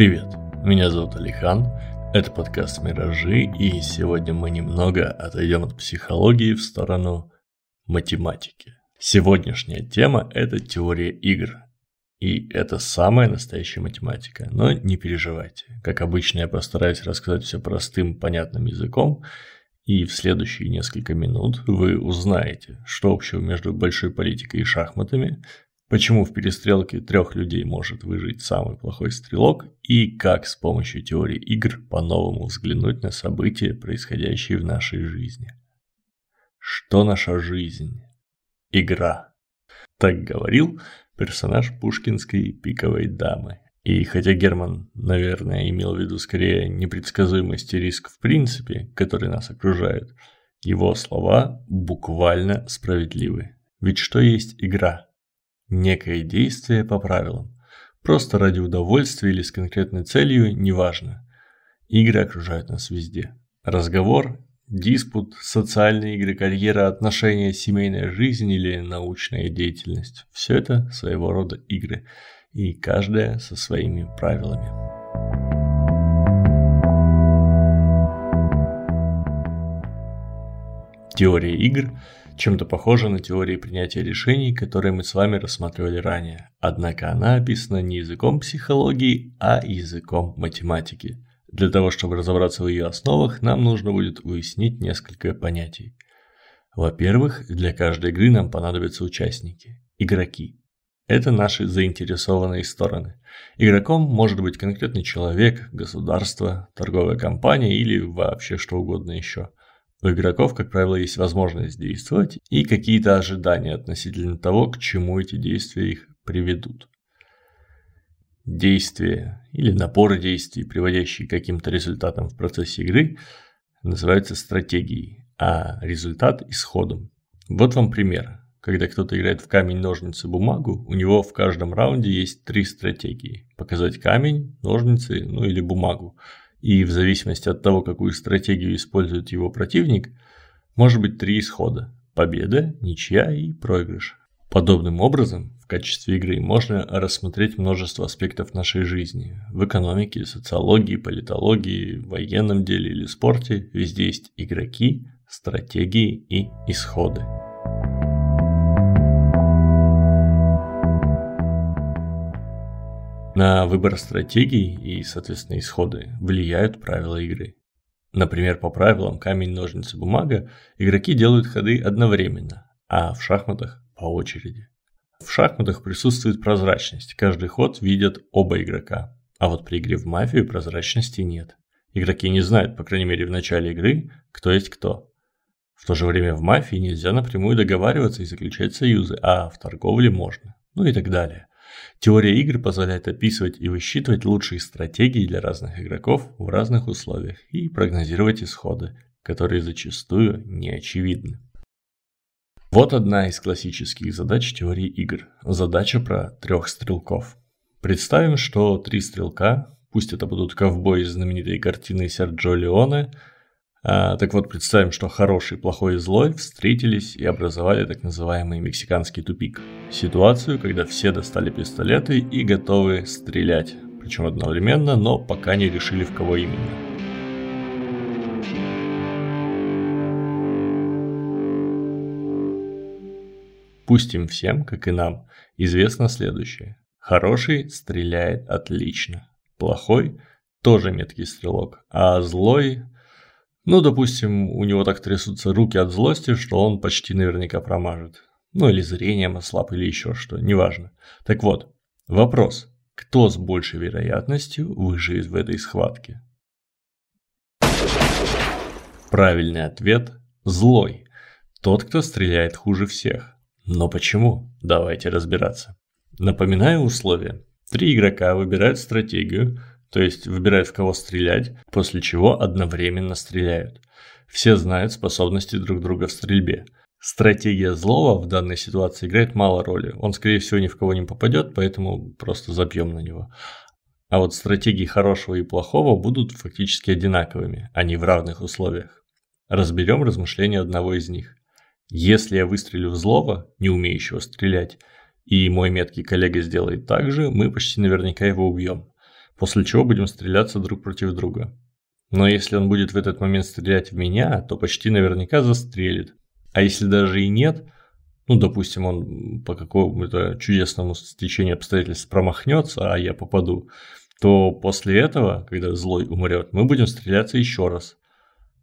Привет, меня зовут Алихан, это подкаст «Миражи», и сегодня мы немного отойдем от психологии в сторону математики. Сегодняшняя тема – это теория игр. И это самая настоящая математика. Но не переживайте. Как обычно, я постараюсь рассказать все простым, понятным языком, и в следующие несколько минут вы узнаете, что общего между большой политикой и шахматами, почему в перестрелке трех людей может выжить самый плохой стрелок и как с помощью теории игр по-новому взглянуть на события, происходящие в нашей жизни. Что наша жизнь? Игра. Так говорил персонаж пушкинской пиковой дамы. И хотя Герман, наверное, имел в виду скорее непредсказуемость и риск в принципе, который нас окружает, его слова буквально справедливы. Ведь что есть игра? Некое действие по правилам. Просто ради удовольствия или с конкретной целью, неважно. Игры окружают нас везде. Разговор, диспут, социальные игры, карьера, отношения, семейная жизнь или научная деятельность – все это своего рода игры – и каждая со своими правилами. Теория игр чем-то похожа на теории принятия решений, которые мы с вами рассматривали ранее, однако она описана не языком психологии, а языком математики. Для того, чтобы разобраться в ее основах, нам нужно будет уяснить несколько понятий. Во-первых, для каждой игры нам понадобятся участники – игроки. Это наши заинтересованные стороны. Игроком может быть конкретный человек, государство, торговая компания или вообще что угодно еще. У игроков, как правило, есть возможность действовать и какие-то ожидания относительно того, к чему эти действия их приведут. Действия или набор действий, приводящие к каким-то результатам в процессе игры, называются стратегией, а результат – исходом. Вот вам пример. Когда кто-то играет в камень, ножницы, бумагу, у него в каждом раунде есть три стратегии. Показать камень, ножницы, ну или бумагу. И в зависимости от того, какую стратегию использует его противник, может быть три исхода. Победа, ничья и проигрыш. Подобным образом, в качестве игры можно рассмотреть множество аспектов нашей жизни. В экономике, социологии, политологии, военном деле или спорте везде есть игроки, стратегии и исходы. На выбор стратегий и, соответственно, исходы влияют правила игры. Например, по правилам камень, ножницы, бумага игроки делают ходы одновременно, а в шахматах по очереди. В шахматах присутствует прозрачность, каждый ход видят оба игрока, а вот при игре в мафию прозрачности нет. Игроки не знают, по крайней мере в начале игры, кто есть кто. В то же время в мафии нельзя напрямую договариваться и заключать союзы, а в торговле можно, ну и так далее. Теория игр позволяет описывать и высчитывать лучшие стратегии для разных игроков в разных условиях и прогнозировать исходы, которые зачастую не очевидны. Вот одна из классических задач теории игр. Задача про трех стрелков. Представим, что три стрелка, пусть это будут ковбои из знаменитой картины Серджо Леоне – а, так вот, представим, что хороший, плохой и злой встретились и образовали так называемый мексиканский тупик. Ситуацию, когда все достали пистолеты и готовы стрелять. Причем одновременно, но пока не решили в кого именно. Пусть им всем, как и нам, известно следующее. Хороший стреляет отлично. Плохой тоже меткий стрелок. А злой ну, допустим, у него так трясутся руки от злости, что он почти наверняка промажет. Ну, или зрением ослаб, или еще что, неважно. Так вот, вопрос. Кто с большей вероятностью выживет в этой схватке? Правильный ответ – злой. Тот, кто стреляет хуже всех. Но почему? Давайте разбираться. Напоминаю условия. Три игрока выбирают стратегию, то есть выбирают в кого стрелять, после чего одновременно стреляют. Все знают способности друг друга в стрельбе. Стратегия злого в данной ситуации играет мало роли. Он, скорее всего, ни в кого не попадет, поэтому просто забьем на него. А вот стратегии хорошего и плохого будут фактически одинаковыми, они в равных условиях. Разберем размышления одного из них. Если я выстрелю в злого, не умеющего стрелять, и мой меткий коллега сделает так же, мы почти наверняка его убьем. После чего будем стреляться друг против друга. Но если он будет в этот момент стрелять в меня, то почти наверняка застрелит. А если даже и нет, ну, допустим, он по какому-то чудесному стечению обстоятельств промахнется, а я попаду, то после этого, когда злой умрет, мы будем стреляться еще раз.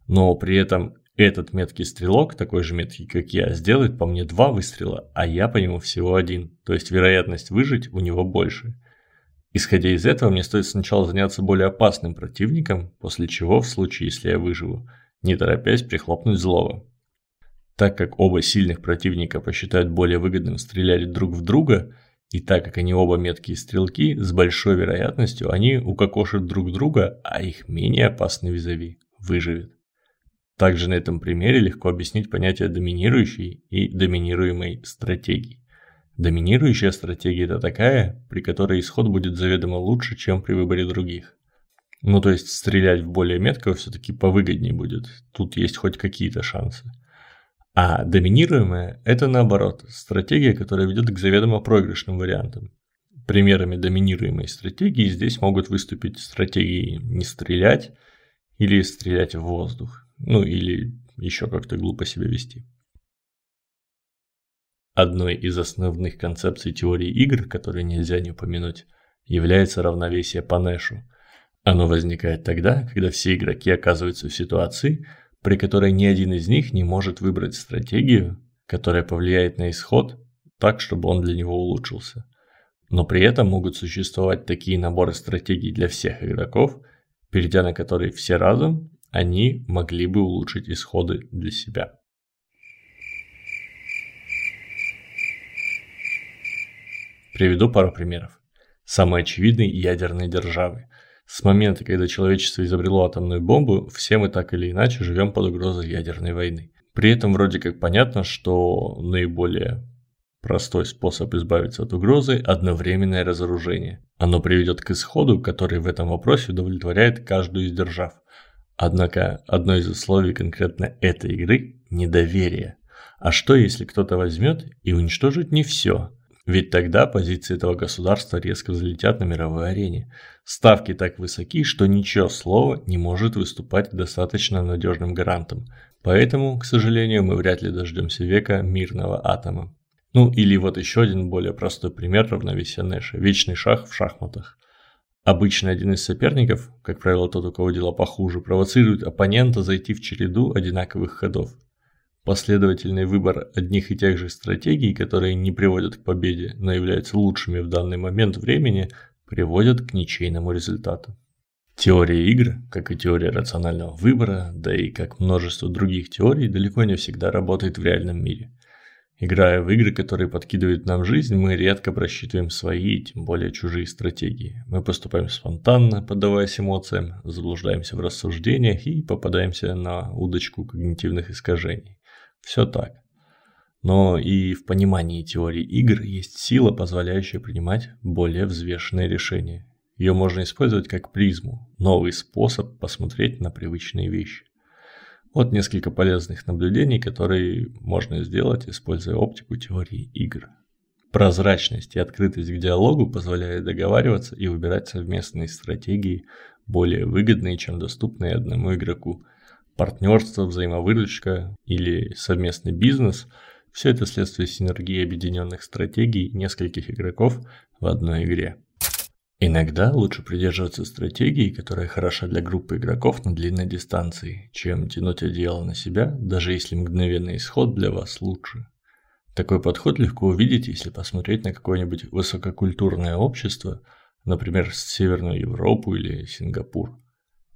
Но при этом этот меткий стрелок, такой же меткий, как я, сделает по мне два выстрела, а я по нему всего один. То есть вероятность выжить у него больше. Исходя из этого, мне стоит сначала заняться более опасным противником, после чего, в случае, если я выживу, не торопясь прихлопнуть злого. Так как оба сильных противника посчитают более выгодным стрелять друг в друга, и так как они оба меткие стрелки, с большой вероятностью они укокошат друг друга, а их менее опасный визави выживет. Также на этом примере легко объяснить понятие доминирующей и доминируемой стратегии. Доминирующая стратегия – это такая, при которой исход будет заведомо лучше, чем при выборе других. Ну, то есть стрелять в более меткого все-таки повыгоднее будет. Тут есть хоть какие-то шансы. А доминируемая – это наоборот, стратегия, которая ведет к заведомо проигрышным вариантам. Примерами доминируемой стратегии здесь могут выступить стратегии не стрелять или стрелять в воздух. Ну или еще как-то глупо себя вести. Одной из основных концепций теории игр, которые нельзя не упомянуть, является равновесие по Нэшу. Оно возникает тогда, когда все игроки оказываются в ситуации, при которой ни один из них не может выбрать стратегию, которая повлияет на исход так, чтобы он для него улучшился. Но при этом могут существовать такие наборы стратегий для всех игроков, перейдя на которые все разом они могли бы улучшить исходы для себя. Приведу пару примеров. Самые очевидные ядерные державы. С момента, когда человечество изобрело атомную бомбу, все мы так или иначе живем под угрозой ядерной войны. При этом вроде как понятно, что наиболее простой способ избавиться от угрозы – одновременное разоружение. Оно приведет к исходу, который в этом вопросе удовлетворяет каждую из держав – Однако одно из условий конкретно этой игры – недоверие. А что если кто-то возьмет и уничтожит не все? Ведь тогда позиции этого государства резко взлетят на мировой арене. Ставки так высоки, что ничего слова не может выступать достаточно надежным гарантом. Поэтому, к сожалению, мы вряд ли дождемся века мирного атома. Ну или вот еще один более простой пример равновесия Нэша – вечный шах в шахматах. Обычно один из соперников, как правило тот, у кого дела похуже, провоцирует оппонента зайти в череду одинаковых ходов. Последовательный выбор одних и тех же стратегий, которые не приводят к победе, но являются лучшими в данный момент времени, приводят к ничейному результату. Теория игр, как и теория рационального выбора, да и как множество других теорий, далеко не всегда работает в реальном мире. Играя в игры, которые подкидывают нам жизнь, мы редко просчитываем свои, тем более чужие стратегии. Мы поступаем спонтанно, поддаваясь эмоциям, заблуждаемся в рассуждениях и попадаемся на удочку когнитивных искажений. Все так. Но и в понимании теории игр есть сила, позволяющая принимать более взвешенные решения. Ее можно использовать как призму, новый способ посмотреть на привычные вещи. Вот несколько полезных наблюдений, которые можно сделать, используя оптику теории игр. Прозрачность и открытость к диалогу позволяет договариваться и выбирать совместные стратегии, более выгодные, чем доступные одному игроку. Партнерство, взаимовыручка или совместный бизнес – все это следствие синергии объединенных стратегий нескольких игроков в одной игре. Иногда лучше придерживаться стратегии, которая хороша для группы игроков на длинной дистанции, чем тянуть одеяло на себя, даже если мгновенный исход для вас лучше. Такой подход легко увидеть, если посмотреть на какое-нибудь высококультурное общество, например, Северную Европу или Сингапур.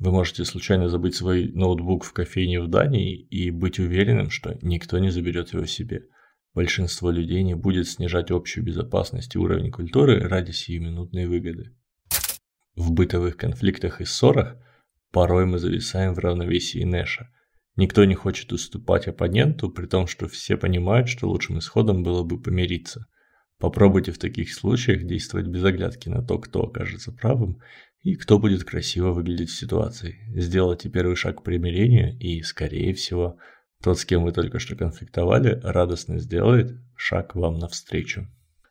Вы можете случайно забыть свой ноутбук в кофейне в Дании и быть уверенным, что никто не заберет его себе. Большинство людей не будет снижать общую безопасность и уровень культуры ради сиюминутной выгоды. В бытовых конфликтах и ссорах порой мы зависаем в равновесии Нэша. Никто не хочет уступать оппоненту, при том, что все понимают, что лучшим исходом было бы помириться. Попробуйте в таких случаях действовать без оглядки на то, кто окажется правым и кто будет красиво выглядеть в ситуации. Сделайте первый шаг к примирению и, скорее всего, тот, с кем вы только что конфликтовали, радостно сделает шаг вам навстречу.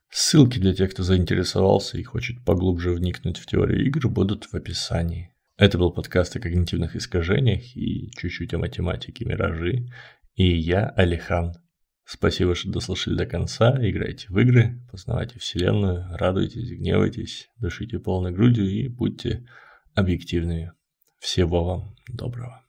Ссылки для тех, кто заинтересовался и хочет поглубже вникнуть в теорию игр, будут в описании. Это был подкаст о когнитивных искажениях и чуть-чуть о математике «Миражи». И я, Алихан. Спасибо, что дослушали до конца. Играйте в игры, познавайте вселенную, радуйтесь, гневайтесь, дышите полной грудью и будьте объективными. Всего вам доброго.